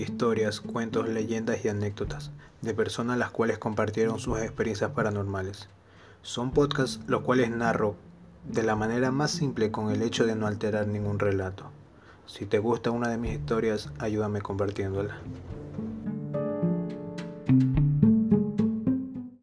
historias, cuentos, leyendas y anécdotas de personas las cuales compartieron sus experiencias paranormales. Son podcasts los cuales narro de la manera más simple con el hecho de no alterar ningún relato. Si te gusta una de mis historias, ayúdame compartiéndola.